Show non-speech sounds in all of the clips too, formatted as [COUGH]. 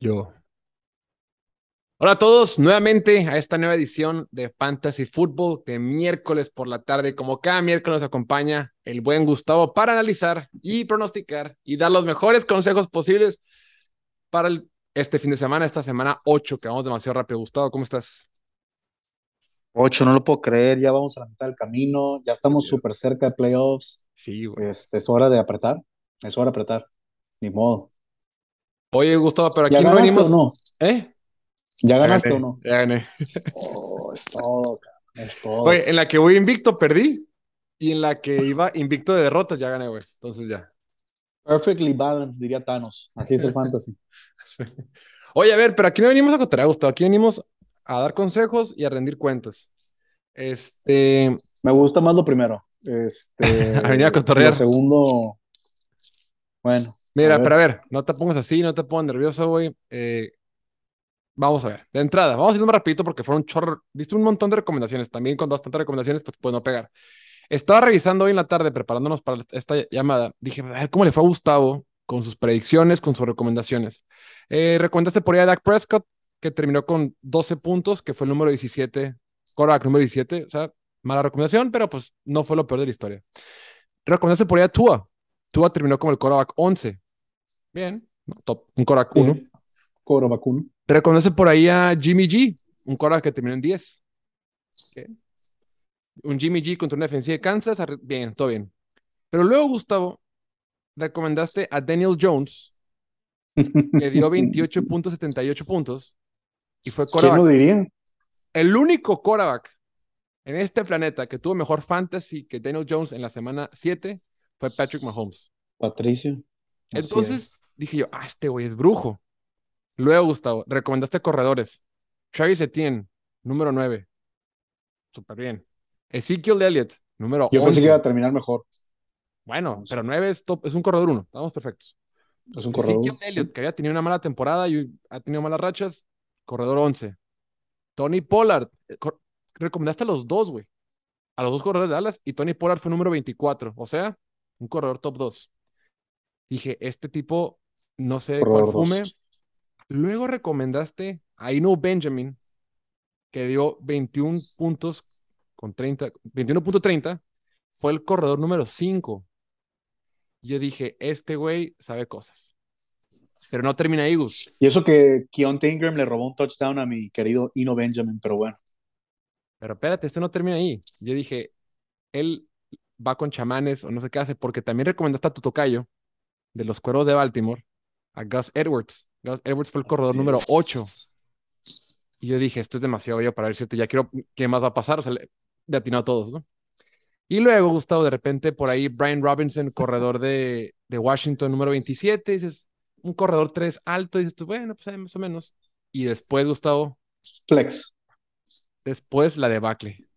Yo. Hola a todos, nuevamente a esta nueva edición de Fantasy Football de miércoles por la tarde. Como cada miércoles nos acompaña el buen Gustavo para analizar y pronosticar y dar los mejores consejos posibles para este fin de semana, esta semana 8, que vamos demasiado rápido. Gustavo, ¿cómo estás? 8, no lo puedo creer, ya vamos a la mitad del camino, ya estamos súper cerca de playoffs. Sí, güey. Este, es hora de apretar, es hora de apretar, ni modo. Oye, Gustavo, pero aquí ¿Ya no ganaste venimos. o no? ¿Eh? ¿Ya Ya ganaste gané, o no? ya gané. Oh, es todo, es todo. Oye, en la que voy invicto perdí y en la que iba invicto de derrotas ya gané, güey. Entonces ya. Perfectly balanced, diría Thanos. Así es el fantasy. [LAUGHS] Oye, a ver, pero aquí no venimos a cotorrear, Gustavo. Aquí venimos a dar consejos y a rendir cuentas. Este, Me gusta más lo primero. Este, [LAUGHS] A venir a cotorrear. Lo segundo, bueno. Mira, a pero a ver, no te pongas así, no te pongas nervioso, güey. Eh, vamos a ver. De entrada, vamos a ir más rapidito porque fueron un chorro. Diste un montón de recomendaciones. También cuando das tantas recomendaciones, pues puede no pegar. Estaba revisando hoy en la tarde, preparándonos para esta llamada. Dije, a ver cómo le fue a Gustavo con sus predicciones, con sus recomendaciones. Eh, recomendaste por ahí a Dak Prescott, que terminó con 12 puntos, que fue el número 17, quarterback número 17. O sea, mala recomendación, pero pues no fue lo peor de la historia. Recomendaste por ahí a Tua. Tua terminó como el quarterback 11. Bien, no, top, un quarterback 1. Bien. Cobro vacuno. Reconoce por ahí a Jimmy G, un quarterback que terminó en 10. Ok. Un Jimmy G contra una defensiva de Kansas. Bien, todo bien. Pero luego, Gustavo, recomendaste a Daniel Jones, que dio [LAUGHS] 28.78 puntos y fue ¿Quién lo diría? El único quarterback en este planeta que tuvo mejor fantasy que Daniel Jones en la semana 7 fue Patrick Mahomes. Patricio. Entonces es. dije yo, ah, este güey es brujo. Luego, Gustavo, recomendaste corredores. Travis Etienne, número 9. Súper bien. Ezekiel Elliott, número Yo 11. pensé que iba a terminar mejor. Bueno, pero 9 es, top, es un corredor 1. Estamos perfectos. Es un corredor. Ezekiel Elliott, que había tenido una mala temporada y ha tenido malas rachas, corredor 11. Tony Pollard, eh, recomendaste a los dos, güey. A los dos corredores de Dallas y Tony Pollard fue número 24. O sea, un corredor top 2. Dije, este tipo, no sé cuál Corredor fume. dos. Luego recomendaste a Inu Benjamin, que dio 21 puntos con 30, 21.30. Fue el corredor número 5. Yo dije, este güey sabe cosas. Pero no termina ahí, Gus. Y eso que Keontae Ingram le robó un touchdown a mi querido Ino Benjamin, pero bueno. Pero espérate, este no termina ahí. Yo dije, él va con chamanes o no sé qué hace, porque también recomendaste a tu tocayo de los cuervos de Baltimore, a Gus Edwards. Gus Edwards fue el corredor número 8. Y yo dije, esto es demasiado para ver cierto. Ya quiero, ¿qué más va a pasar? O sea, le, le atinó a todos, ¿no? Y luego, Gustavo, de repente por ahí Brian Robinson, corredor de, de Washington, número 27, dices, un corredor 3 alto, dices tú, bueno, pues más o menos. Y después, Gustavo, Flex. después la debacle.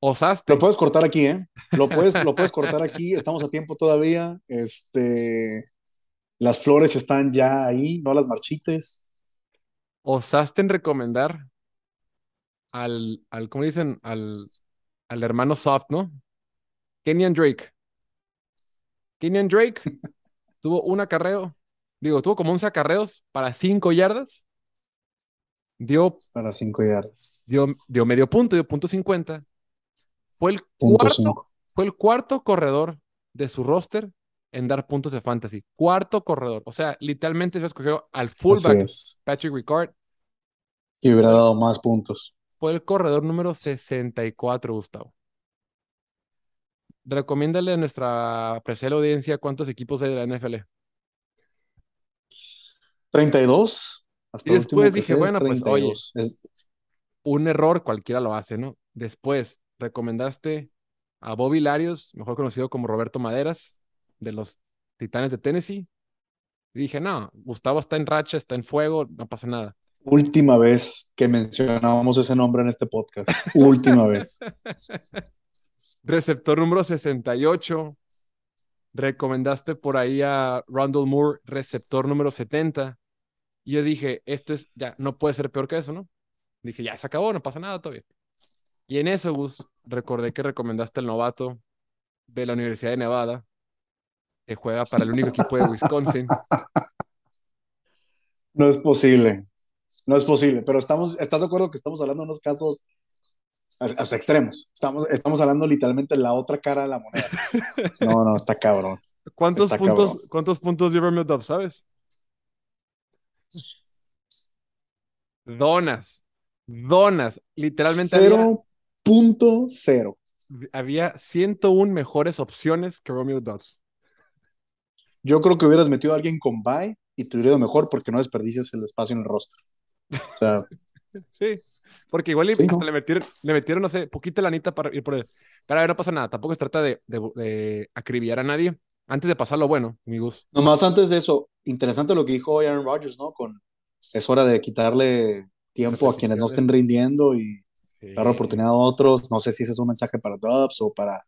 Osaste. Lo puedes cortar aquí, ¿eh? Lo puedes, lo puedes cortar aquí. [LAUGHS] Estamos a tiempo todavía. Este, las flores están ya ahí, no las marchites. osaste en recomendar al, al ¿cómo dicen? Al, al hermano soft, ¿no? Kenyan Drake. Kenyan Drake [LAUGHS] tuvo un acarreo, digo, tuvo como 11 acarreos para 5 yardas. Dio, Para cinco yardas. dio, dio medio punto, dio punto 50. Fue el, cuarto, fue el cuarto corredor de su roster en dar puntos de fantasy. Cuarto corredor. O sea, literalmente se escogió al fullback. Patrick Ricard. Y hubiera dado más puntos. Fue el corredor número 64, Gustavo. Recomiéndale a nuestra apreciada audiencia cuántos equipos hay de la NFL. 32. Hasta Y después dije, bueno, pues, oye. 32. Es- Un error cualquiera lo hace, ¿no? Después recomendaste a Bobby Larios, mejor conocido como Roberto Maderas, de los Titanes de Tennessee. Y dije, no, Gustavo está en racha, está en fuego, no pasa nada. última vez que mencionamos ese nombre en este podcast. última vez. [LAUGHS] Receptor número 68. Recomendaste por ahí a Rondell Moore, receptor número 70. Y yo dije, esto es, ya, no puede ser peor que eso, ¿no? Dije, ya se acabó, no pasa nada todavía. Y en eso, Gus, recordé que recomendaste el novato de la Universidad de Nevada, que juega para el único equipo de Wisconsin. [LAUGHS] No es posible. No es posible. Pero estamos, ¿estás de acuerdo que estamos hablando de unos casos o sea, extremos? Estamos, estamos hablando literalmente de la otra cara de la moneda. [LAUGHS] No, no, está cabrón. ¿Cuántos Está puntos, cabrón. ¿Cuántos puntos dio Romeo Dobbs, sabes? Donas. Donas. Literalmente había, 0.0. había 101 mejores opciones que Romeo Dobbs. Yo creo que hubieras metido a alguien con bye y te hubiera ido mejor porque no desperdicias el espacio en el roster. O sea, [LAUGHS] Sí, porque igual y Sí, hasta ¿no? le metieron, le metieron, no sé, poquita lanita para ir por él. Pero a ver, no pasa nada. Tampoco se trata de, de, de acribillar a nadie. Antes de pasar lo bueno, amigos. nomás antes de eso, interesante lo que dijo hoy Aaron Rodgers, ¿no? Con, es hora de quitarle tiempo a quienes no estén rindiendo y dar Sí. oportunidad a otros. No sé si ese es un mensaje para Dubs o para,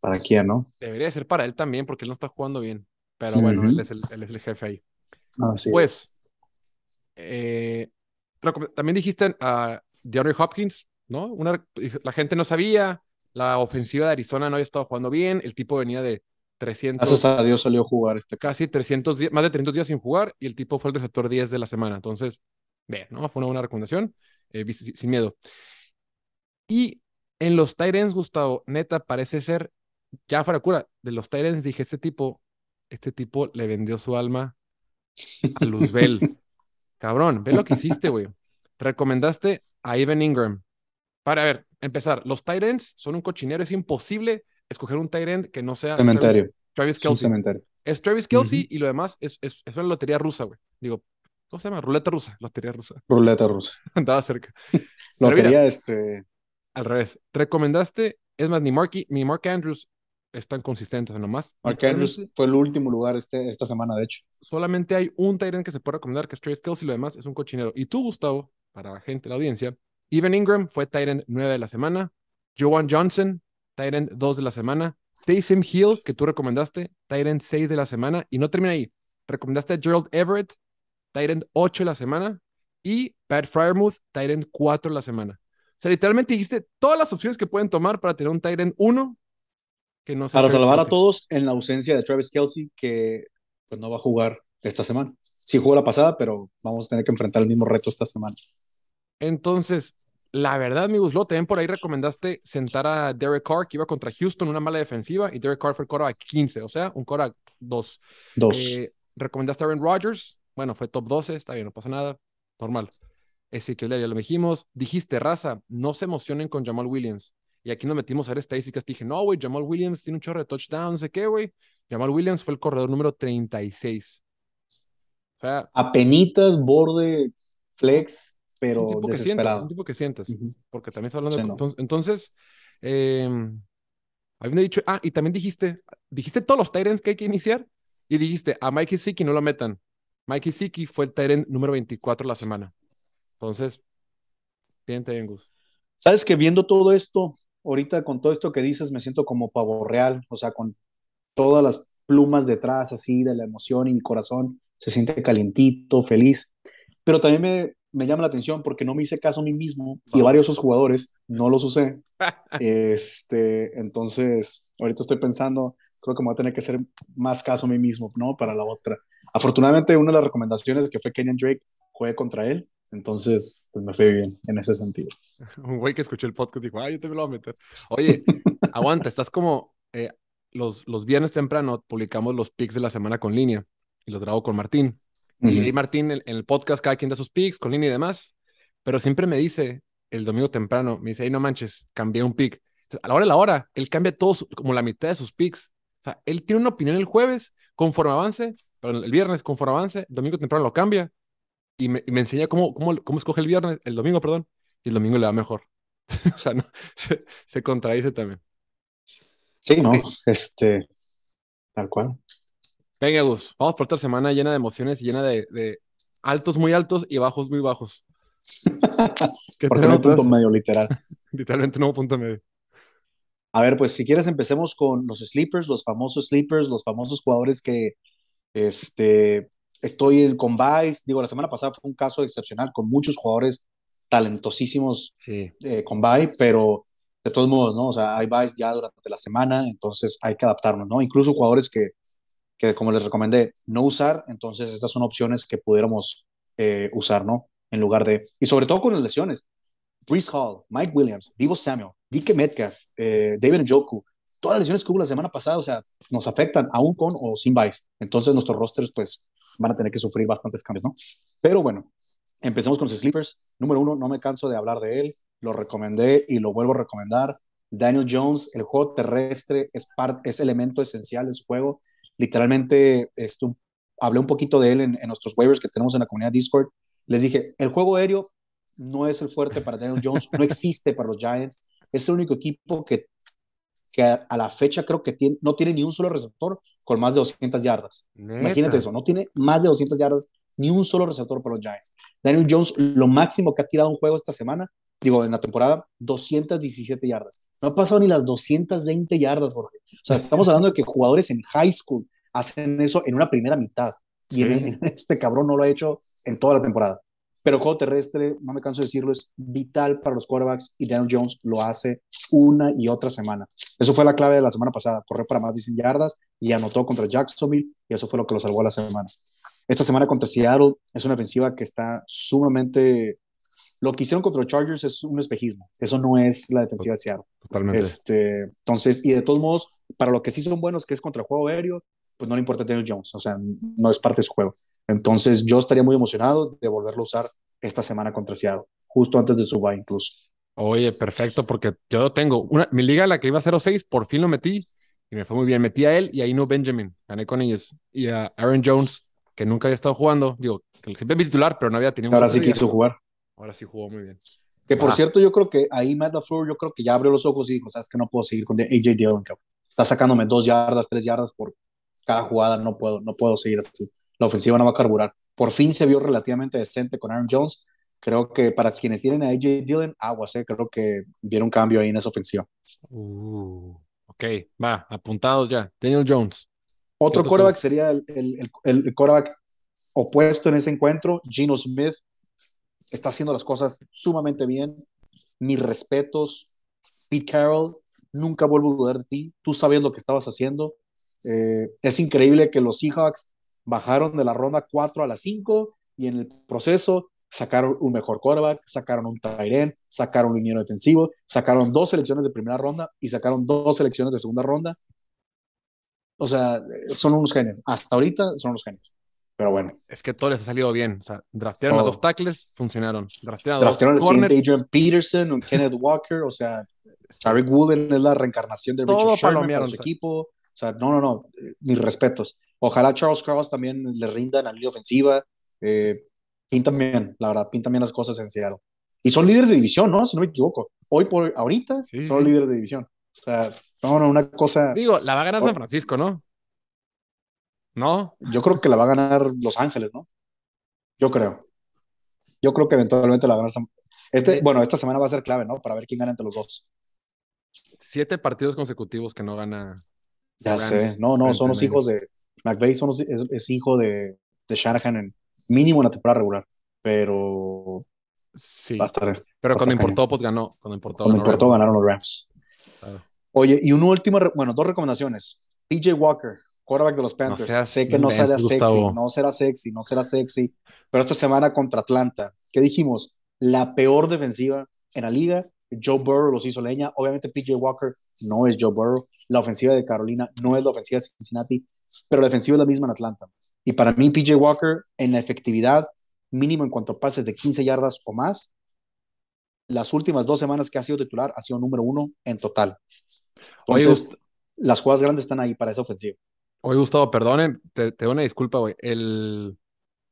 para quién, ¿no? Debería ser para él también, porque él no está jugando bien. Pero bueno, Ujú. él, es el, él es el jefe ahí. Así Pues, eh, también dijiste a DeAndre Hopkins, ¿no? Una, la gente no sabía, la ofensiva de Arizona no había estado jugando bien, el tipo venía de 300, Gracias a Dios salió a jugar este. casi 300 días, más de 300 días sin jugar y el tipo fue el receptor 10 de la semana. Entonces, ve, ¿no? Fue una buena recomendación, eh, sin miedo. Y en los Tyrants, Gustavo, neta, parece ser, ya fuera cura, de los Tyrants dije, este tipo, este tipo le vendió su alma a Luzbel. [LAUGHS] Cabrón, ve lo que hiciste, güey. Recomendaste a Evan Ingram. Para ver, empezar, los Tyrants son un cochinero, es imposible escoger un Tyrant que no sea Travis, Cementerio. Travis Es un Kelce. cementerio. Es Travis Kelsey y lo demás es, es, es una lotería rusa, güey. Digo, ¿cómo se llama? Ruleta rusa, lotería rusa. Ruleta rusa. [LAUGHS] Andaba cerca. Mira, Lotería, este. Al revés. Recomendaste, es más, ni Mark, ni Mark Andrews están consistentes, nomás. Mark Andrews fue el último lugar este, esta semana, de hecho. solamente hay un Tyrant que se puede recomendar, que es Travis Kelsey, y lo demás es un cochinero. Y tú, Gustavo, para la gente de la audiencia, Evan Ingram fue Tyrant 9 de la semana. Joan Johnson, Tyrant 2 de la semana. Taysom Hill, que tú recomendaste, Tyrant 6 de la semana. Y no termina ahí. Recomendaste a Gerald Everett, Tyrant 8 de la semana. Y Pat Fryermuth, Tyrant 4 de la semana. O sea, literalmente dijiste todas las opciones que pueden tomar para tener un Tyrant 1 que no Para salvar a todos en la ausencia de Travis Kelsey, que pues no va a jugar esta semana. Sí jugó la pasada, pero vamos a tener que enfrentar el mismo reto esta semana. Entonces, la verdad, amigos, luego también por ahí recomendaste sentar a Derek Carr, que iba contra Houston, una mala defensiva, y Derek Carr fue el a 15, o sea, un a 2. Dos. Eh, recomendaste a Aaron Rodgers, bueno, fue top 12, está bien, no pasa nada, normal. Ezequiel, ya lo dijimos. Dijiste, raza, no se emocionen con Jamal Williams. Y aquí nos metimos a ver estadísticas. Dije, no, güey, Jamal Williams tiene un chorro de touchdown, no sé qué, güey. Jamal Williams fue el corredor número 36. O sea, Apenitas, borde, flex, un pero tipo que sientas, un tipo que sientas. Porque también está hablando Sí, de- no. entonces eh, habiendo dicho ah y también dijiste dijiste todos los Tyrants que hay que iniciar y dijiste a Mikey Siki no lo metan Mikey Siki fue el Tyrant número 24 la semana entonces bien bien Gus Sabes que viendo todo esto, ahorita con todo esto que dices, me siento como pavo real, o sea, con todas las plumas detrás, así, de la emoción y mi corazón se siente calientito, feliz. Pero también me, me llama la atención porque no me hice caso a mí mismo y Oh. varios de esos jugadores no los usé. [LAUGHS] Este, entonces, ahorita estoy pensando, creo que me voy a tener que hacer más caso a mí mismo, ¿no? Para la otra. Afortunadamente, una de las recomendaciones que fue Kenyan Drake juegue contra él, entonces, pues me fue bien en ese sentido. [LAUGHS] un güey que escuchó el podcast dijo ay yo también lo voy a meter oye [LAUGHS] aguanta estás como eh, los, los viernes temprano publicamos los picks de la semana con línea y los grabo con Martín Y ahí Ujú. Martín, en, en el podcast, cada quien da sus picks, con línea y demás, pero siempre me dice, el domingo temprano, me dice, hey, no manches, cambié un pick. A la hora de la hora, él cambia todos, como la mitad de sus picks. O sea, él tiene una opinión el jueves, conforme avance, pero el viernes, conforme avance, el domingo temprano lo cambia y me, y me enseña cómo, cómo, cómo escoge el viernes, el domingo, perdón, y el domingo le va mejor. [LAUGHS] o sea, no, se, se contradice también. Sí, no, este, tal cual. Venga, Gus, vamos por otra semana llena de emociones y llena de, de altos muy altos y bajos muy bajos. [LAUGHS] ¿Qué Porque no hay punto medio literal. [LAUGHS] Literalmente no punto medio. A ver, pues si quieres empecemos con los sleepers, los famosos sleepers, los famosos jugadores que este, estoy con Vice. Digo, la semana pasada fue un caso excepcional con muchos jugadores talentosísimos Sí. eh, con Vice, pero de todos modos, ¿no? O sea, hay Vice ya durante la semana, entonces hay que adaptarnos, ¿no? Incluso jugadores que, que como les recomendé, no usar, entonces estas son opciones que pudiéramos eh, usar, ¿no? En lugar de, y sobre todo con las lesiones. Brees Hall, Mike Williams, Divo Samuel, Dike Metcalf, eh, David Njoku, todas las lesiones que hubo la semana pasada, o sea, nos afectan aún con o sin Vice. Entonces nuestros rosters, pues, van a tener que sufrir bastantes cambios, ¿no? Pero bueno, empecemos con los sleepers. Número uno, no me canso de hablar de él, lo recomendé y lo vuelvo a recomendar. Daniel Jones, el juego terrestre es, elemento esencial de su juego. Literalmente, esto, hablé un poquito de él en, en nuestros waivers que tenemos en la comunidad Discord. Les dije, el juego aéreo no es el fuerte para Daniel Jones, no existe para los Giants. Es el único equipo que, que a, la fecha creo que tiene, no tiene ni un solo receptor con más de 200 yardas. Imagínate eso, no tiene más de 200 yardas ni un solo receptor para los Giants. Daniel Jones, lo máximo que ha tirado un juego esta semana, digo, en la temporada, 217 yardas. No ha pasado ni las 220 yardas, Jorge. O sea, estamos hablando de que jugadores en high school hacen eso en una primera mitad. Y [LAUGHS] este cabrón no lo ha hecho en toda la temporada. Pero el juego terrestre, no me canso de decirlo, es vital para los quarterbacks y Daniel Jones lo hace una y otra semana. Eso fue la clave de la semana pasada, correr para más de 100 yardas y anotó contra Jacksonville y eso fue lo que lo salvó la semana. Esta semana contra Seattle es una ofensiva que está sumamente... Lo que hicieron contra los Chargers es un espejismo. Eso no es la defensiva de Seattle. Totalmente. Este, entonces, y de todos modos, para lo que sí son buenos, que es contra el juego aéreo, pues no le importa Daniel Jones. O sea, no es parte de su juego. Entonces yo estaría muy emocionado de volverlo a usar esta semana contra Seattle, justo antes de su bye incluso. Oye, perfecto, porque yo tengo una, mi liga, la que iba a 0-6, por fin lo metí y me fue muy bien. Metí a él y ahí no Benjamin, gané con ellos. Y a Aaron Jones, que nunca había estado jugando, digo, que siempre es titular, pero no había tenido Ahora sí quiso jugar. Ahora sí jugó muy bien. Que por cierto, yo creo que ahí Matt LaFleur, yo creo que ya abrió los ojos y dijo, sabes que no puedo seguir con AJ Dillon, está sacándome dos yardas, tres yardas por cada jugada, no puedo, no puedo seguir así. La ofensiva no va a carburar por fin se vio relativamente decente con Aaron Jones. Creo que para quienes tienen a AJ Dillon, aguas, eh, creo que vieron un cambio ahí en esa ofensiva. Uh, ok, va, apuntado ya. Daniel Jones. Otro quarterback sería el, el, el, quarterback opuesto en ese encuentro, Gino Smith. Está haciendo las cosas sumamente bien. Mis respetos. Pete Carroll, nunca vuelvo a dudar de ti. Tú sabes lo que estabas haciendo. Eh, es increíble que los Seahawks bajaron de la ronda 4 a la 5 y en el proceso sacaron un mejor quarterback, sacaron un tight sacaron un liniero defensivo, sacaron dos selecciones de primera ronda y sacaron dos selecciones de segunda ronda. O sea, son unos genios. Hasta ahorita son unos genios. Pero bueno. Es que todo les ha salido bien. O sea, draftearon a dos tackles, funcionaron. Draftearon a draftearon dos corners. Adrian Peterson, un Kenneth Walker. O sea, Tariq Wooden es la reencarnación de Richard Sherman para su equipo. O sea, no, no, no. Mis respetos. Ojalá Charles Cross también le rinda en la línea ofensiva. Eh, pintan bien, la verdad, pintan bien las cosas en Seattle. Y son líderes de división, ¿no? Si no me equivoco. Hoy por ahorita son líderes de división. O sea, no, no, una cosa. Digo, la va a ganar San Francisco, ¿no? ¿No? Yo creo que la va a ganar Los Ángeles, ¿no? Yo creo. Yo creo que eventualmente la va a ganar San este, Bueno, esta semana va a ser clave, ¿no? Para ver quién gana entre los dos. Siete partidos consecutivos que no gana. Ya sé. No, no, son los hijos de, McVeigh es, hijo de, de, Shanahan en mínimo en la temporada regular, pero sí. Va a estar, pero cuando importó, pues ganó. Cuando importó, cuando importó ganaron los Rams. Oye, y una última, bueno, dos recomendaciones. PJ Walker, quarterback de los Panthers. sé que no será sexy, no será sexy, no será sexy, pero esta semana contra Atlanta, ¿qué dijimos? La peor defensiva en la liga. Joe Burrow los hizo leña. Obviamente, PJ Walker no es Joe Burrow. La ofensiva de Carolina no es la ofensiva de Cincinnati pero la defensiva es la misma en Atlanta. Y para mí, PJ Walker, en la efectividad, mínimo en cuanto a pases de 15 yardas o más, las últimas dos semanas que ha sido titular ha sido número uno en total. Entonces, las jugadas grandes están ahí para esa ofensiva. Oye, Gustavo, perdone, te, doy una disculpa, güey. El...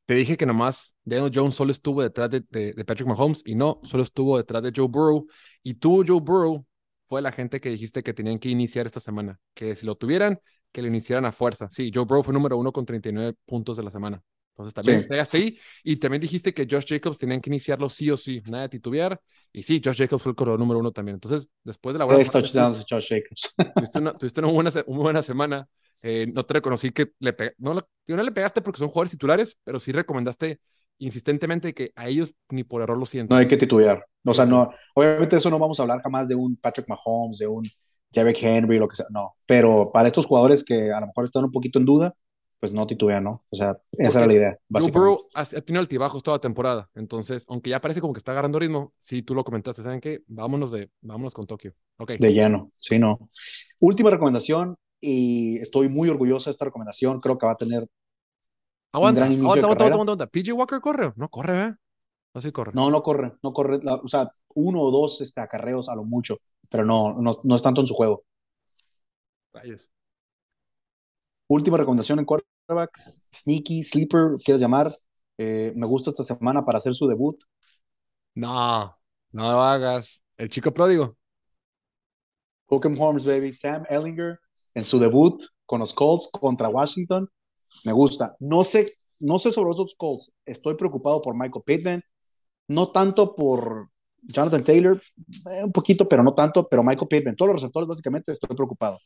Te dije que nomás Daniel Jones solo estuvo detrás de, de, Patrick Mahomes y no, solo estuvo detrás de Joe Burrow. Y tú, Joe Burrow, fue la gente que dijiste que tenían que iniciar esta semana, que si lo tuvieran, que lo iniciaran a fuerza. Sí, Joe Burrow fue número uno con 39 puntos de la semana. Entonces también sí. ahí. Y también dijiste que Josh Jacobs tenían que iniciarlo sí o sí, nada de titubear. Y sí, Josh Jacobs fue el corredor número uno también. Entonces, después de la buena. touchdowns de Josh Jacobs. Tuviste una, tuviste una, buena, una buena semana. Eh, no te reconocí que le pegaste. No, no le pegaste porque son jugadores titulares, pero sí recomendaste insistentemente que a ellos ni por error lo sienten. No hay que titubear. O sea, no, obviamente eso no vamos a hablar jamás de un Patrick Mahomes, de un Derek Henry, lo que sea, no. Pero para estos jugadores que a lo mejor están un poquito en duda, pues no titubea, ¿no? O sea, esa era la idea. Joe Burrow ha, tenido altibajos toda temporada, entonces, aunque ya parece como que está agarrando ritmo, sí, tú lo comentaste, ¿saben qué? Vámonos, de, vámonos con Tokio. Okay. De lleno, sí, no. Última recomendación, y estoy muy orgulloso de esta recomendación, creo que va a tener aguanta, un gran aguanta, aguanta, aguanta, aguanta, PJ Walker corre, no corre, ¿eh? No, sí corre. No, no corre, no corre, o sea, uno o dos este, acarreos a lo mucho, pero no, no, no es tanto en su juego. Rayos. Última recomendación en quarterback, sneaky, sleeper, quieres llamar. Eh, me gusta esta semana para hacer su debut. No, no lo hagas. El chico pródigo. Hook'em Horns, baby. Sam Ellinger en su debut con los Colts contra Washington. Me gusta. No sé, no sé sobre los otros Colts. Estoy preocupado por Michael Pittman. No tanto por Jonathan Taylor, eh, un poquito, pero no tanto. Pero Michael Pittman, todos los receptores, básicamente, estoy preocupado.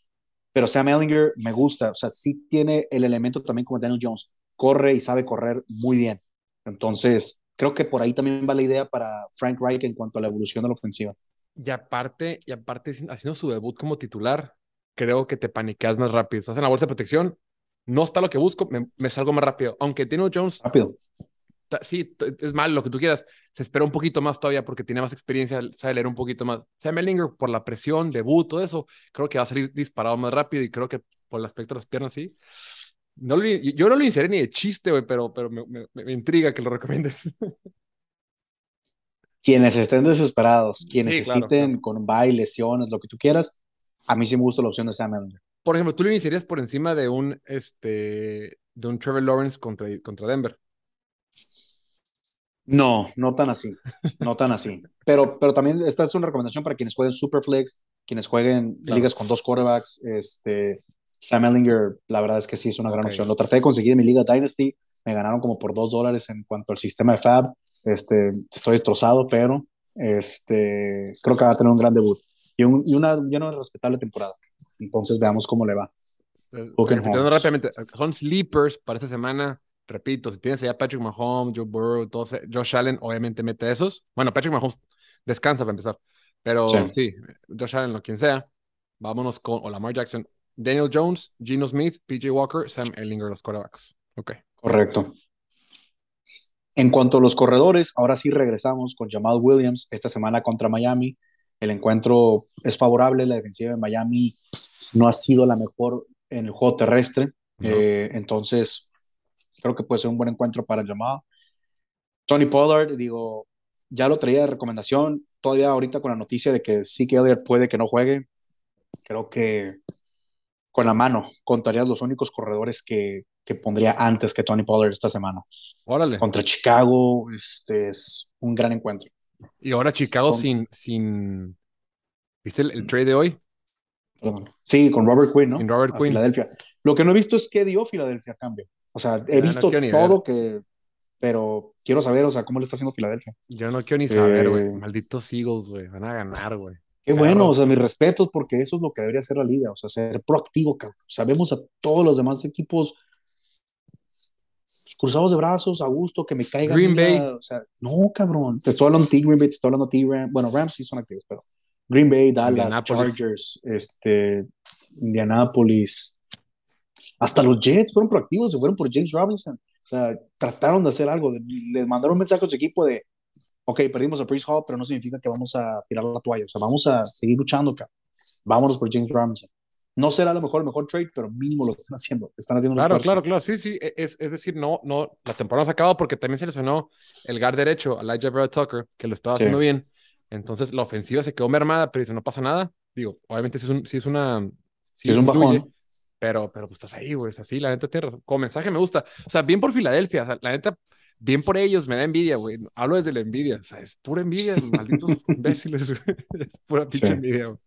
Pero Sam Ellinger me gusta, o sea, sí tiene el elemento también como Daniel Jones, corre y sabe correr muy bien. Entonces, creo que por ahí también va la idea para Frank Reich en cuanto a la evolución de la ofensiva. Y aparte, y aparte haciendo su debut como titular, creo que te paniqueas más rápido. Estás en la bolsa de protección, no está lo que busco, me, me salgo más rápido. Aunque Daniel Jones rápido sí, es mal, lo que tú quieras. Se espera un poquito más todavía porque tiene más experiencia, sabe leer un poquito más. Sam Ellinger, por la presión, debut, todo eso, creo que va a salir disparado más rápido y creo que por el aspecto de las piernas, sí. No yo no lo inseré ni de chiste, güey, pero, pero me, me, intriga que lo recomiendes. [LAUGHS] Quienes estén desesperados, quienes necesiten con bye, lesiones, lo que tú quieras, a mí sí me gusta la opción de Sam Ellinger. Por ejemplo, ¿tú lo iniciarías por encima de un, este, de un Trevor Lawrence contra, contra Denver? No, no tan así, no tan así. Pero, pero también esta es una recomendación para quienes jueguen Superflex, quienes jueguen ligas con dos quarterbacks. Este, Sam Ellinger, la verdad es que sí es una gran opción. Lo traté de conseguir en mi liga Dynasty, me ganaron como por dos dólares en cuanto al sistema de Fab. Este, estoy destrozado, pero este, creo que va a tener un gran debut y, un, y una, una respetable temporada. Entonces veamos cómo le va. Eh, rápidamente, son sleepers para esta semana repito, si tienes allá Patrick Mahomes, Joe Burrow, todos, Josh Allen, obviamente mete esos. Bueno, Patrick Mahomes descansa para empezar, pero sí, Josh Allen o quien sea, vámonos con o Lamar Jackson, Daniel Jones, Geno Smith, PJ Walker, Sam Ellinger, los quarterbacks. Ok. Correcto. En cuanto a los corredores, ahora sí regresamos con Jamal Williams esta semana contra Miami. El encuentro es favorable, la defensiva de Miami no ha sido la mejor en el juego terrestre. Eh, entonces, creo que puede ser un buen encuentro para el llamado. Tony Pollard, digo, ya lo traía de recomendación, todavía ahorita con la noticia de que sí que Elliott puede que no juegue, creo que con la mano contaría los únicos corredores que, que pondría antes que Tony Pollard esta semana. Órale. Contra Chicago, este es un gran encuentro. Y ahora Chicago sin, sin, ¿viste el, trade de hoy? Perdón. Sí, con Robert Quinn, ¿no? Con Robert Quinn. Filadelfia. Lo que no he visto es qué dio Filadelfia a cambio. O sea, he visto todo que, pero quiero saber, o sea, cómo le está haciendo Filadelfia. Yo no quiero ni saber, güey. Eh, Malditos Eagles, güey. Van a ganar, güey. Qué bueno, o sea, mis respetos, porque eso es lo que debería hacer la liga, o sea, ser proactivo, cabrón. Sabemos a todos los demás equipos cruzados de brazos, a gusto, que me caigan. Green Bay. O sea, no, cabrón. Te estoy hablando de Green Bay, te estoy hablando de T-Ram. Bueno, Rams sí son activos, pero Green Bay, Dallas, Chargers, este, Indianapolis, hasta los Jets fueron proactivos, se fueron por James Robinson. O sea, trataron de hacer algo. Les mandaron un mensaje a su equipo de, ok, perdimos a Priest Hall, pero no significa que vamos a tirar la toalla. O sea, vamos a seguir luchando, acá. Vámonos por James Robinson. No será a lo mejor el mejor trade, pero mínimo lo están haciendo. Están haciendo claro, claro, claro. Sí, sí. E, es, es decir, no, no, la temporada se ha acabado porque también se lesionó el guard derecho, Elijah Vera Tucker, que lo estaba haciendo bien. Entonces la ofensiva se quedó mermada, pero dice, no pasa nada. Digo, obviamente si es, un, si es una... Si es un bajón. Pero, pero pues estás ahí, güey, es así, la neta tiene Como mensaje me gusta. O sea, bien por Filadelfia, o sea, la neta, bien por ellos, me da envidia, güey. Hablo desde la envidia, o sea, es pura envidia, malditos [LAUGHS] imbéciles, güey. [LAUGHS] Es pura pinche envidia, güey.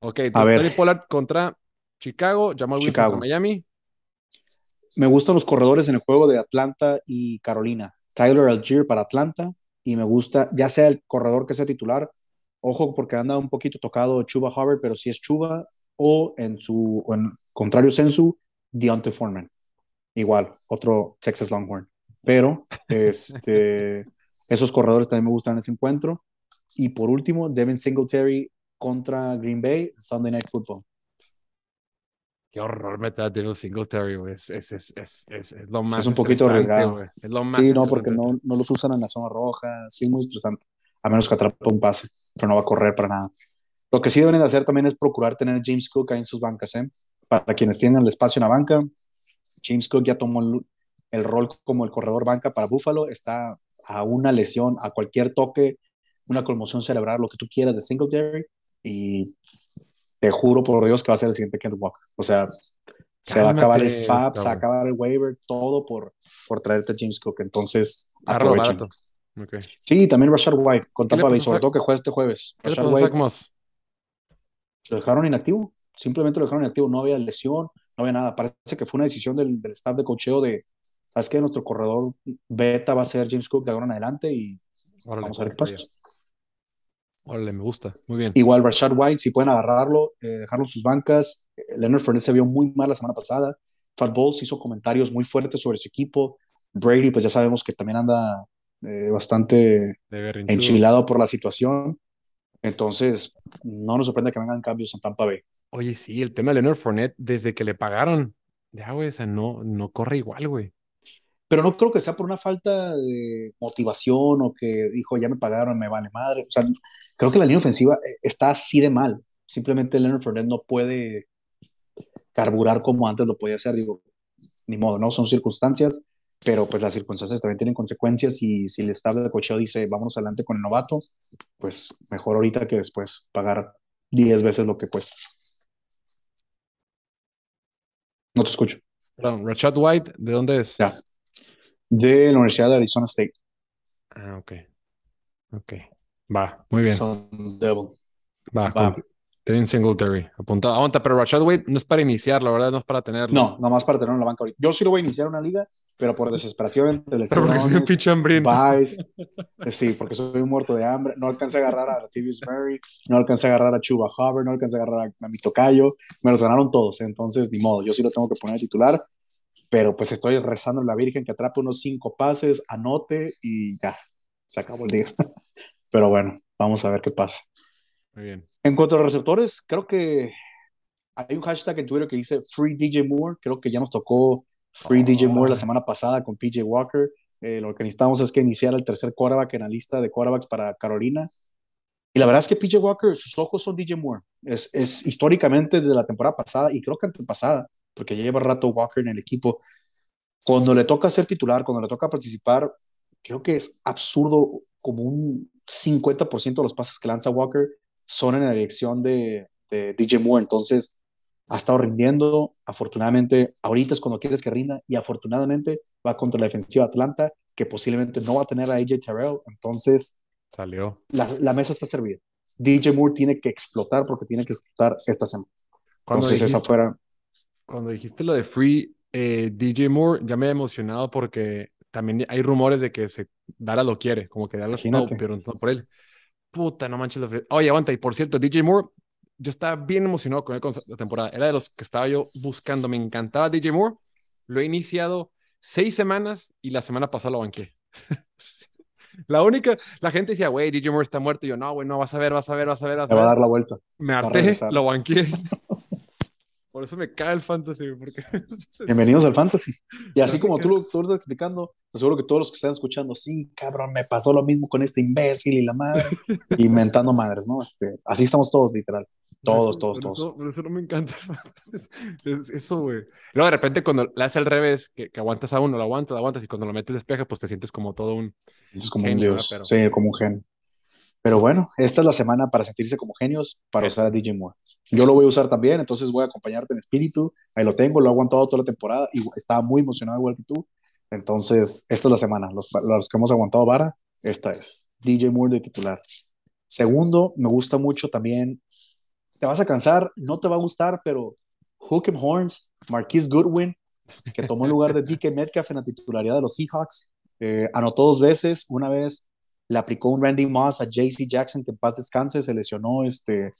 Ok, Tony Pollard contra Chicago, Jamal Wilson contra Miami. Me gustan los corredores en el juego de Atlanta y Carolina. Tyler Algier para Atlanta y me gusta, ya sea el corredor que sea titular, ojo porque anda un poquito tocado Chuba Hubbard, pero si es Chuba, o en su en contrario sensu, Deontay Foreman. Igual, otro Texas Longhorn. Pero [LAUGHS] este, esos corredores también me gustan en ese encuentro. Y por último, Devin Singletary contra Green Bay, Sunday Night Football. Qué horror meter a Devin Singletary, güey. Es, es, es, es, es, lo más. Es un poquito arriesgado. Es lo más sí, no, porque no, no los usan en la zona roja. Sí, muy estresante. A menos que atrape un pase, pero no va a correr para nada. Lo que sí deben de hacer también es procurar tener James Cook ahí en sus bancas. ¿eh? Para quienes tienen el espacio en la banca, James Cook ya tomó el, el rol como el corredor banca para Buffalo. Está a una lesión, a cualquier toque, una conmoción cerebral, lo que tú quieras de Singletary. Y te juro por Dios que va a ser el siguiente Kent Walker. O sea, se va a acabar el FAB, se va a acabar el waiver, todo por, por traerte a James Cook. Entonces, aprovechen. Okay. Sí, también Rashad White con Tampa Bay, sobre todo que juega este jueves. Rashad White lo dejaron inactivo, simplemente lo dejaron inactivo, no había lesión, no había nada. Parece que fue una decisión del, del staff de cocheo de, ¿sabes qué? Nuestro corredor beta va a ser James Cook de ahora en adelante y vamos a ver qué pasa. Órale, me gusta, muy bien. Igual Rashad White, si pueden agarrarlo, eh, dejarlo en sus bancas. Eh, Leonard Fournette se vio muy mal la semana pasada. Todd Bowles hizo comentarios muy fuertes sobre su equipo. Brady, pues ya sabemos que también anda eh, bastante enchilado por la situación. Entonces, no nos sorprende que vengan cambios en Tampa Bay. Oye, sí, el tema de Leonard Fournette, desde que le pagaron, ya, güey, o sea, no, no corre igual, güey pero no creo que sea por una falta de motivación o que dijo, ya me pagaron, me vale madre. O sea, creo que la línea ofensiva eh, está así de mal. Simplemente Leonard Fournette no puede carburar como antes lo podía hacer. Digo, ni modo, ¿no? Son circunstancias, pero pues las circunstancias también tienen consecuencias y si el estado de cocheo dice, vámonos adelante con el novato, pues mejor ahorita que después pagar 10 veces lo que cuesta. No te escucho. Perdón, Rashad White, ¿de dónde es? Ya de la Universidad de Arizona State. Ah, ok. Ok. Va, muy bien. Son Devil. Va, Va. Trin Singletary, apuntado. Aguanta, pero Rashad Wade no es para iniciar, la verdad, no es para tenerlo. No, nomás para tenerlo en la banca ahorita. Yo sí lo voy a iniciar una liga, pero por desesperación, de lesiones, Sí, porque soy un muerto de hambre. No alcancé a agarrar a Latavius Murray, no alcancé a agarrar a Chuba Hubbard, no alcancé a agarrar a, a mi tocayo. Me los ganaron todos, entonces, ni modo. Yo sí lo tengo que poner titular pero pues estoy rezando a la Virgen que atrape unos cinco pases, anote y ya, se acabó el día. [LAUGHS] Pero bueno, vamos a ver qué pasa. Muy bien. En cuanto a los receptores, creo que hay un hashtag en Twitter que dice Free DJ Moore. Creo que ya nos tocó Free DJ Moore la semana pasada con PJ Walker. Eh, lo que necesitamos es que iniciara el tercer quarterback en la lista de quarterbacks para Carolina. Y la verdad es que PJ Walker, sus ojos son DJ Moore. Es, es históricamente de la temporada pasada y creo que antepasada porque ya lleva rato Walker en el equipo. Cuando le toca ser titular, cuando le toca participar, creo que es absurdo como un 50% de los pases que lanza Walker son en la dirección de, DJ Moore. Entonces, ha estado rindiendo. Afortunadamente, ahorita es cuando quieres que rinda y afortunadamente va contra la defensiva Atlanta, que posiblemente no va a tener a AJ Terrell. Entonces, salió. La, la mesa está servida. DJ Moore tiene que explotar porque tiene que explotar esta semana. Entonces, esa fuera cuando dijiste lo de Free eh, DJ Moore, ya me he emocionado porque también hay rumores de que se Dara lo quiere, como que Dara está pero no por él. Puta, no manches. Oye, aguanta, y por cierto, DJ Moore, yo estaba bien emocionado con él con la temporada. Era de los que estaba yo buscando. Me encantaba DJ Moore. Lo he iniciado seis semanas y la semana pasada lo banqué. [LAUGHS] La única, la gente decía, güey, DJ Moore está muerto. Y yo, no, güey, no, vas a ver, vas a ver, vas a ver. Vas a, va a dar la vuelta. Me harté, lo banqué. Por eso me cae el fantasy, porque... [LAUGHS] Bienvenidos al fantasy. Y así como tú, tú lo estás explicando, seguro que todos los que están escuchando, sí, cabrón, me pasó lo mismo con este imbécil y la madre, [LAUGHS] inventando madres, ¿no? Este, así estamos todos, literal. Todos, todos, todos. por eso no me encanta eso, güey. Luego de repente cuando le haces al revés, que, aguantas a uno, lo aguantas, lo aguantas, y cuando lo metes despeje, pues te sientes como todo un... Es como un dios. Sí, como un gen. Pero bueno, esta es la semana para sentirse como genios, para usar a DJ Moore. Yo lo voy a usar también, entonces voy a acompañarte en espíritu. Ahí lo tengo, lo he aguantado toda la temporada y estaba muy emocionado igual que tú. Entonces, esta es la semana. Los, los que hemos aguantado vara, esta es. DJ Moore de titular. Segundo, me gusta mucho también. Te vas a cansar, no te va a gustar, pero Hook and Horns, Marquise Goodwin, que tomó el lugar de DK Metcalf en la titularidad de los Seahawks, eh, anotó dos veces, una vez le aplicó un Randy Moss a JC Jackson, que en paz descanse, se lesionó, este,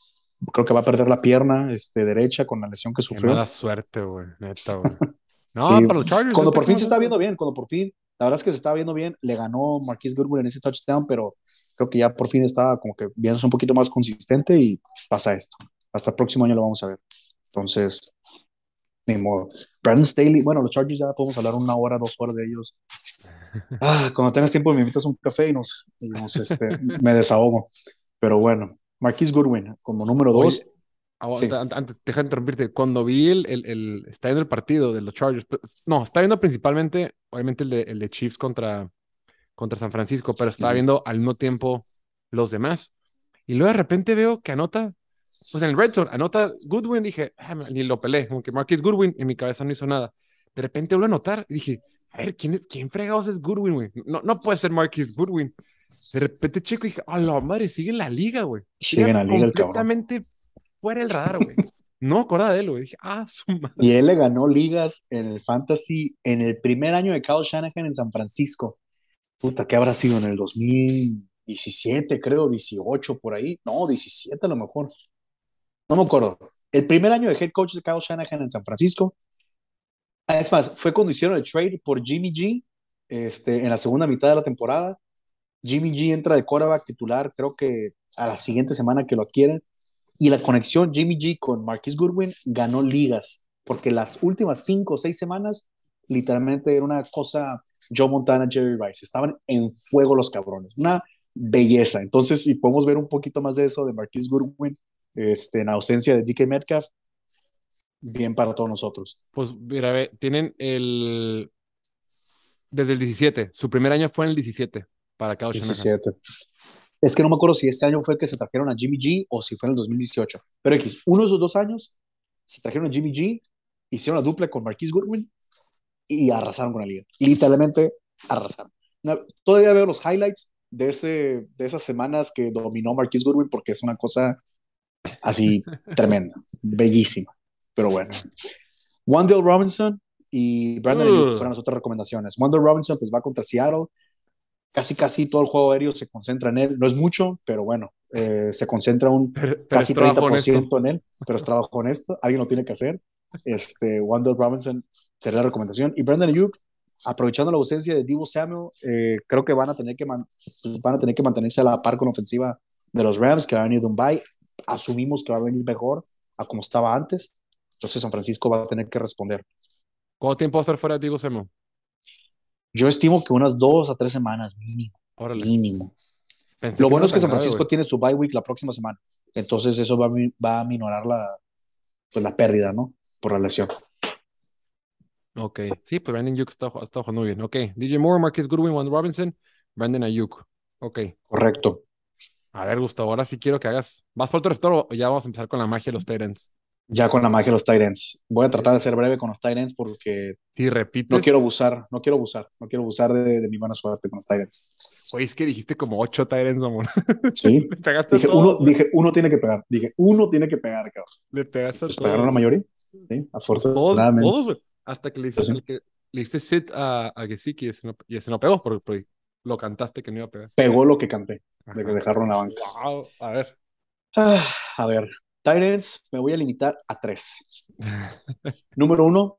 creo que va a perder la pierna este, derecha con la lesión que sufrió. Qué mala suerte, güey, neta, güey. [LAUGHS] No, para los Chargers. Cuando por fin se está viendo bien, cuando por fin, la verdad es que se estaba viendo bien, le ganó Marquise Goodwin en ese touchdown, pero creo que ya por fin estaba como que viéndose un poquito más consistente y pasa esto. Hasta el próximo año lo vamos a ver. Entonces, Ni modo. Brandon Staley, bueno, los Chargers ya podemos hablar una hora, dos horas de ellos. Ah, cuando tengas tiempo me invitas un café y nos, y nos este, me desahogo. Pero bueno, Marquis Goodwin como número dos. Oye, aguanta, an- antes, deja de interrumpirte. Cuando vi el, el, el- está viendo el partido de los Chargers, pues, no, está viendo principalmente, obviamente, el de, el de Chiefs contra, contra San Francisco, pero estaba viendo al mismo tiempo los demás. Y luego de repente veo que anota, pues en el Red Zone, anota Goodwin, dije, "Ah, ni lo pelé, como que Marquis Goodwin, en mi cabeza no hizo nada. De repente vuelvo a anotar y dije, a ver, ¿quién, quién fregados es Goodwin, güey? No, no puede ser Marquis Goodwin. De repente checo y dije, a la madre, sigue en la liga, güey. Sigue en la liga el cabrón. completamente fuera del radar, güey. No acordaba de él, güey. Dije, ah, su madre. Y él le ganó ligas en el Fantasy en el primer año de Kyle Shanahan en San Francisco. Puta, ¿qué habrá sido? En el 2017, creo, 18, por ahí. No, 17 a lo mejor. No me acuerdo. El primer año de head coach de Kyle Shanahan en San Francisco. Ah, Es más, fue cuando hicieron el trade por Jimmy G este, en la segunda mitad de la temporada. Jimmy G entra de quarterback titular, creo que a la siguiente semana que lo adquieren. Y la conexión Jimmy G con Marquis Goodwin ganó ligas, porque las últimas cinco o seis semanas, literalmente era una cosa Joe Montana, Jerry Rice. Estaban en fuego los cabrones. Una belleza. Entonces, si podemos ver un poquito más de eso de Marquis Goodwin, este, en ausencia de DK Metcalf, bien para todos nosotros. Pues, mira, ve, tienen el. Desde el 17. Su primer año fue en el 17 para Kyle Shanahan. 17. Es que no me acuerdo si ese año fue el que se trajeron a Jimmy G o si fue en el 2018. Pero X, uno de esos dos años se trajeron a Jimmy G, hicieron la dupla con Marquis Goodwin y arrasaron con la liga. Literalmente arrasaron. Todavía veo los highlights de, ese, de esas semanas que dominó Marquis Goodwin porque es una cosa así [LAUGHS] tremenda, bellísima. Pero bueno. Wandale Robinson y Brandon Ugh. fueron las otras recomendaciones. Wandale Robinson pues va contra Seattle. Casi, casi todo el juego aéreo se concentra en él. No es mucho, pero bueno, eh, se concentra un Pero, pero casi es trabajo 30% honesto. en él, pero es trabajo honesto. Alguien lo tiene que hacer. Este, Wandale Robinson sería la recomendación. Y Brandon Ayuk, aprovechando la ausencia de Divo Samuel, eh, creo que van a, tener que man- pues, van a tener que mantenerse a la par con la ofensiva de los Rams, que va a venir de un bye. Asumimos que va a venir mejor a como estaba antes. Entonces San Francisco va a tener que responder. ¿Cuánto tiempo va a estar fuera de Diego Semo? Yo estimo que unas dos a tres semanas mínimo. Órale. Mínimo. Pensé Lo bueno no es que San grave, Francisco tiene su bye week la próxima semana. Entonces eso va a, mi- va a minorar la, pues, la pérdida, ¿no? Por la lesión. Ok. Sí, pues Brandon Ayuk está, está jugando muy bien. Ok. DJ Moore, Marcus Goodwin, Juan Robinson, Brandon Ayuk. Ok. Correcto. A ver, Gustavo, ahora sí quiero que hagas. ¿Vas por tu receptor o ya vamos a empezar con la magia de los Titans? Ya con la magia de los Titans. Voy a tratar de ser breve con los Titans porque Si repites, no quiero abusar, no quiero abusar, no quiero abusar de, de mi buena suerte con los Titans. Güey, es que dijiste como ocho Titans, amor. Sí. [LAUGHS] Dije todos, uno, dije, uno tiene que pegar. Dije, uno tiene que pegar, cabrón. Le pegaste a Pues pegaron la todos. mayoría. Sí, Todos, afortunadamente. todos, güey. Hasta que le hiciste, sí. que, le hiciste sit a, a Gesicki y ese no, y ese no pegó, porque, porque lo cantaste que no iba a pegar. Pegó lo que canté, de que Ajá. dejaron la banca. Wow, a ver. Ah, a ver, Titans, me voy a limitar a tres. Número uno,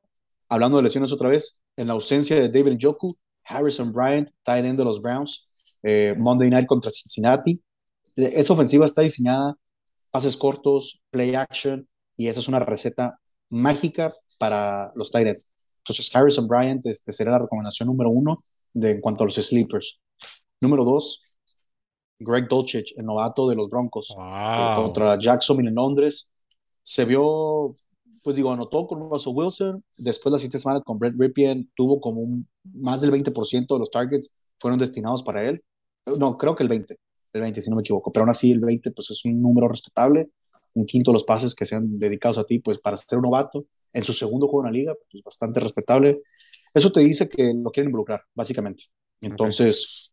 hablando de lesiones otra vez, en la ausencia de David Njoku, Harrison Bryant, tight end de los Browns, eh, Monday Night contra Cincinnati. Eh, Esa ofensiva está diseñada, pases cortos, play action, y esa es una receta mágica para los tight ends. Entonces, Harrison Bryant este, será la recomendación número uno de, en cuanto a los sleepers. Número dos, Greg Dulcich, el novato de los Broncos Wow. contra Jacksonville en Londres. Se vio, pues digo, anotó con Russell Wilson. Después la siguiente semana con Brett Ripien tuvo como un, más del 20% de los targets fueron destinados para él. No, creo que el 20, el 20 si no me equivoco, pero aún así el 20 pues es un número respetable. Un quinto de los pases que sean dedicados a ti, pues para ser un novato en su segundo juego en la liga, pues bastante respetable. Eso te dice que lo quieren involucrar, básicamente. Entonces,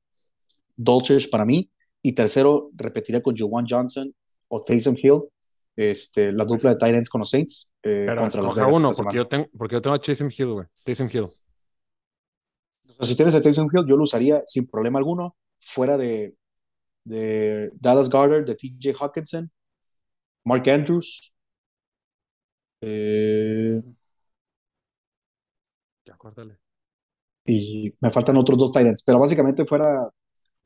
Dolchich para mí. Y tercero, repetiré con Juwan Johnson o Taysom Hill, este, la dupla de tight ends con los Saints eh, Pero contra los uno, porque yo, tengo, porque yo tengo a Taysom Hill, güey. Taysom Hill. Entonces, si tienes a Taysom Hill, yo lo usaría sin problema alguno, fuera de, de Dallas Goddard, de TJ Hawkinson, Mark Andrews. eh, Ya, y me faltan otros dos tight ends, pero básicamente fuera,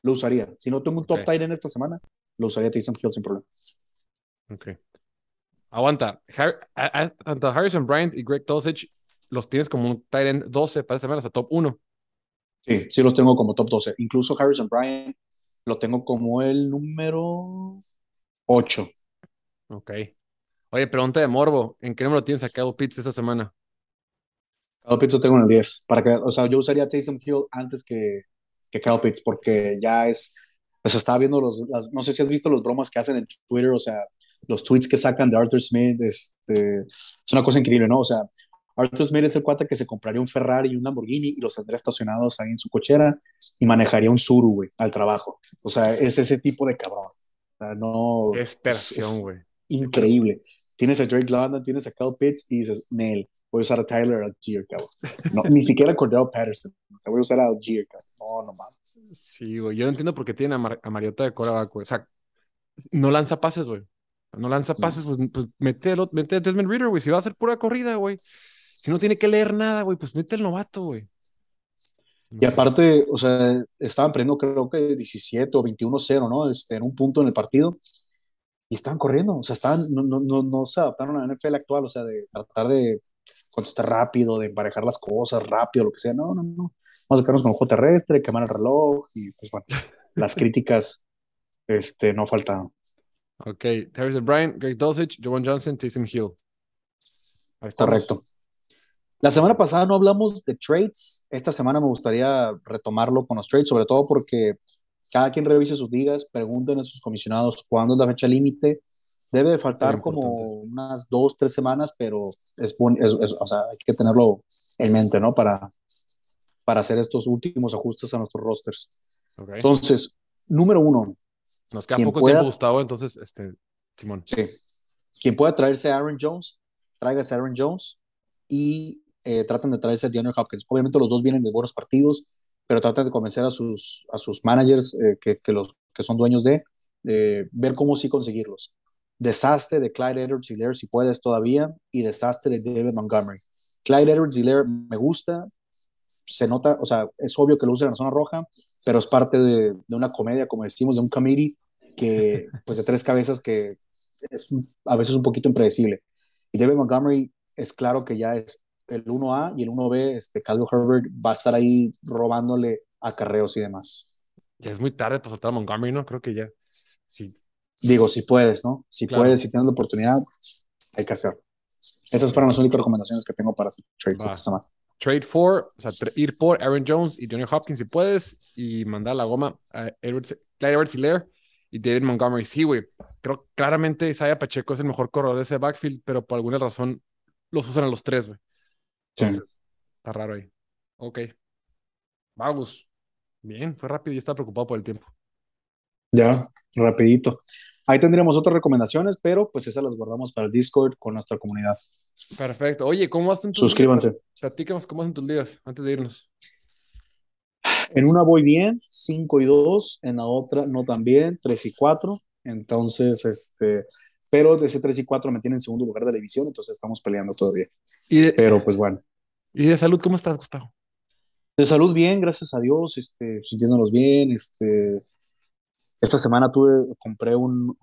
lo usaría. Si no tengo un top Ok. tight end esta semana, lo usaría Taysom Hill sin problema. Ok. Aguanta. tanto Harrison Bryant y Greg Dulcich los tienes como un tight end 12 para esta hasta top 1. Sí, sí los tengo como top 12. Incluso Harrison Bryant lo tengo como el número 8. Ok. Oye, pregunta de Morbo. ¿En qué número tienes a Kyle Pitts esta semana? Kyle Pitts lo tengo en el 10. Para que, o sea, yo usaría Taysom Hill antes que, que Kyle Pitts porque ya es. O sea, estaba viendo los. no sé si has visto los bromas que hacen en Twitter, o sea, los tweets que sacan de Arthur Smith. Este, es una cosa increíble, ¿no? O sea, Arthur Smith es el cuate que se compraría un Ferrari y un Lamborghini y los tendría estacionados ahí en su cochera y manejaría un Suru, güey, al trabajo. O sea, es ese tipo de cabrón. O sea, no. Qué esperación, güey. Increíble. Tienes a Drake London, tienes a Kyle Pitts y dices, Nel, voy a usar a Tyler Algier, cabrón. No, ni siquiera a Cordell Patterson. O sea, voy a usar a Algier, cabrón. No, no mames. Sí, güey. Yo no entiendo por qué tiene a, Mariota de coreback, güey. O sea, no lanza pases, güey. No lanza pases, pues, pues mete, mete a Desmond Reader, güey. Si va a hacer pura corrida, güey. Si no tiene que leer nada, güey, pues mete el novato, güey. y aparte, o sea, estaban perdiendo creo que 17 o 21-0, ¿no? Este, en un punto en el partido. Y estaban corriendo, o sea, estaban, no, no, no, no se adaptaron a la NFL actual, o sea, de tratar de contestar rápido, de emparejar las cosas rápido, lo que sea. No, no, no. Vamos a quedarnos con el juego terrestre, quemar el reloj y pues bueno, las [LAUGHS] críticas este, no faltaron. Ok, Terry Bryant, Greg Dulcich, Jovan Johnson, Taysom Hill. Correcto. La semana pasada no hablamos de trades. Esta semana me gustaría retomarlo con los trades, sobre todo porque cada quien revise sus ligas, pregunten a sus comisionados cuándo es la fecha límite. Debe de faltar como unas dos, tres semanas, pero es, o sea, hay que tenerlo en mente, ¿no? Para, para hacer estos últimos ajustes a nuestros rosters. Entonces, número uno. Nos queda poco tiempo, Gustavo, entonces, este, Simón. Sí. Quien pueda traerse a Aaron Jones, tráigase a Aaron Jones y eh, tratan de traerse a DeAndre Hopkins. Obviamente los dos vienen de buenos partidos, pero tratan de convencer a sus, a sus managers eh, que, que, los, que son dueños de, ver cómo sí conseguirlos. Desastre de Clyde Edwards Lair si puedes todavía y desastre de David Montgomery. Clyde Edwards Lair me gusta, se nota, o sea, es obvio que lo usa en la zona roja, pero es parte de, de una comedia, como decimos, de un committee que, [LAUGHS] pues de tres cabezas que es a veces un poquito impredecible. Y David Montgomery es claro que ya es el 1A y el 1B, este, Khalil Herbert va a estar ahí robándole acarreos y demás. Ya es muy tarde para soltar a Montgomery, ¿no? Creo que ya. Sí. Digo, si puedes, ¿no? Si puedes, si tienes la oportunidad, hay que hacerlo. Esas fueron las únicas recomendaciones que tengo para hacer trades esta semana. Trade for, o sea, ir por Aaron Jones y Johnny Hopkins si puedes, y mandar la goma a Edwards, Clyde Edwards y David Montgomery. Sí, güey. Creo claramente Isaiah Pacheco es el mejor corredor de ese backfield, pero por alguna razón los usan a los tres, güey. Está raro ahí. Ok. Vamos. Bien, fue rápido y estaba preocupado por el tiempo. Ya, rapidito. Ahí tendríamos otras recomendaciones, pero pues esas las guardamos para el Discord con nuestra comunidad. Perfecto. Oye, ¿cómo hacen tus Suscríbanse. Platícanos cómo hacen tus días antes de irnos. En una voy bien, 5 y 2, en la otra no tan bien, 3 y 4. Entonces, este, pero de ese 3 y 4 me tienen en segundo lugar de la división, entonces estamos peleando todavía. pero pues bueno. ¿Y de salud cómo estás, Gustavo? De salud bien, gracias a Dios, este, sintiéndonos bien, este, esta semana tuve, compré un,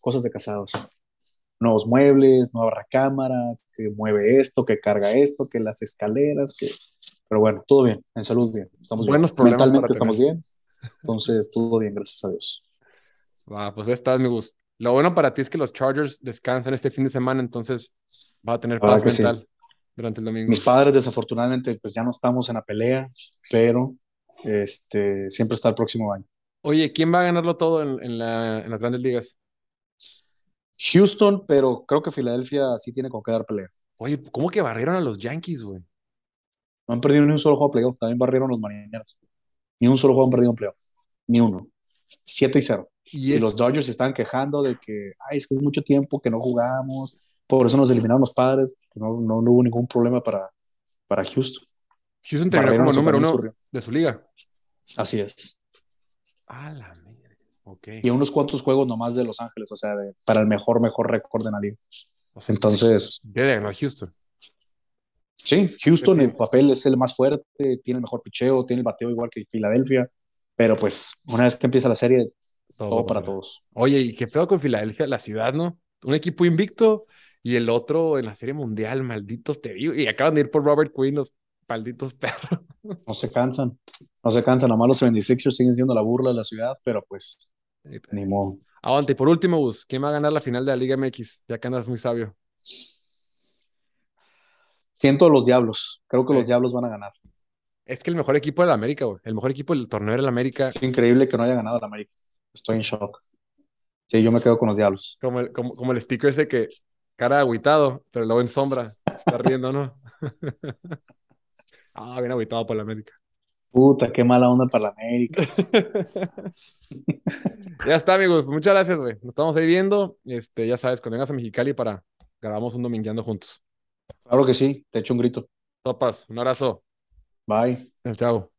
cosas de casados, nuevos muebles, nueva recámara, que mueve esto, que carga esto, que las escaleras, que, pero bueno, todo bien, en salud bien, estamos Buenos bien. mentalmente estamos bien, entonces todo bien, gracias a Dios. Va, pues estás, mi gusto. Lo bueno para ti es que los Chargers descansan este fin de semana, entonces va a tener paz mental durante el domingo. Mis padres, desafortunadamente, pues ya no estamos en la pelea, pero este, siempre está el próximo año. Oye, ¿quién va a ganarlo todo en, la, las grandes ligas? Houston, pero creo que Filadelfia sí tiene con qué dar pelea. Oye, ¿cómo que barrieron a los Yankees, güey? No han perdido ni un solo juego de playoff, también barrieron los marineros. Ni un solo juego han perdido en playoff. Ni uno. 7 y 0. Y, los Dodgers se están quejando de que, ay, es que es mucho tiempo que no jugamos, por eso nos eliminaron los padres, no, no, hubo ningún problema para, para Houston. Houston terminó como número uno de su liga. Así es. Ah, la mierda. Okay. Y unos cuantos juegos nomás de Los Ángeles, o sea, para el mejor, mejor récord de la liga. Entonces. Debe ganar Houston. Sí, Houston en papel es el más fuerte, tiene el mejor picheo, tiene el bateo igual que Filadelfia, pero pues una vez que empieza la serie, todo, para todos. Oye, ¿y qué pedo con Filadelfia? La ciudad, ¿no? un equipo invicto y el otro en la Serie Mundial, malditos te digo. Y acaban de ir por Robert Quinn, los malditos [LAUGHS] perros. No se cansan, no se cansan. Nomás los 76ers siguen siendo la burla de la ciudad, pero pues, ni modo. Aguante, y por último, Bus, ¿quién va a ganar la final de la Liga MX? Ya que andas muy sabio. Siento los Diablos. Creo que los Diablos van a ganar. Es que el mejor equipo de la América, güey. El mejor equipo del torneo era el América. Es increíble que no haya ganado el América. Estoy en shock. Sí, yo me quedo con los Diablos. Como el, como, como el sticker ese que cara agüitado, pero luego en sombra. Está riendo, ¿no? [LAUGHS] ah, bien agüitado por la América. Puta, qué mala onda para la América. [LAUGHS] ya está, amigos. Muchas gracias, güey. Nos estamos ahí viendo. Este, ya sabes, cuando vengas a Mexicali para grabamos un domingueando juntos. Claro que sí, te echo un grito. Topas, un abrazo. Bye. Chao.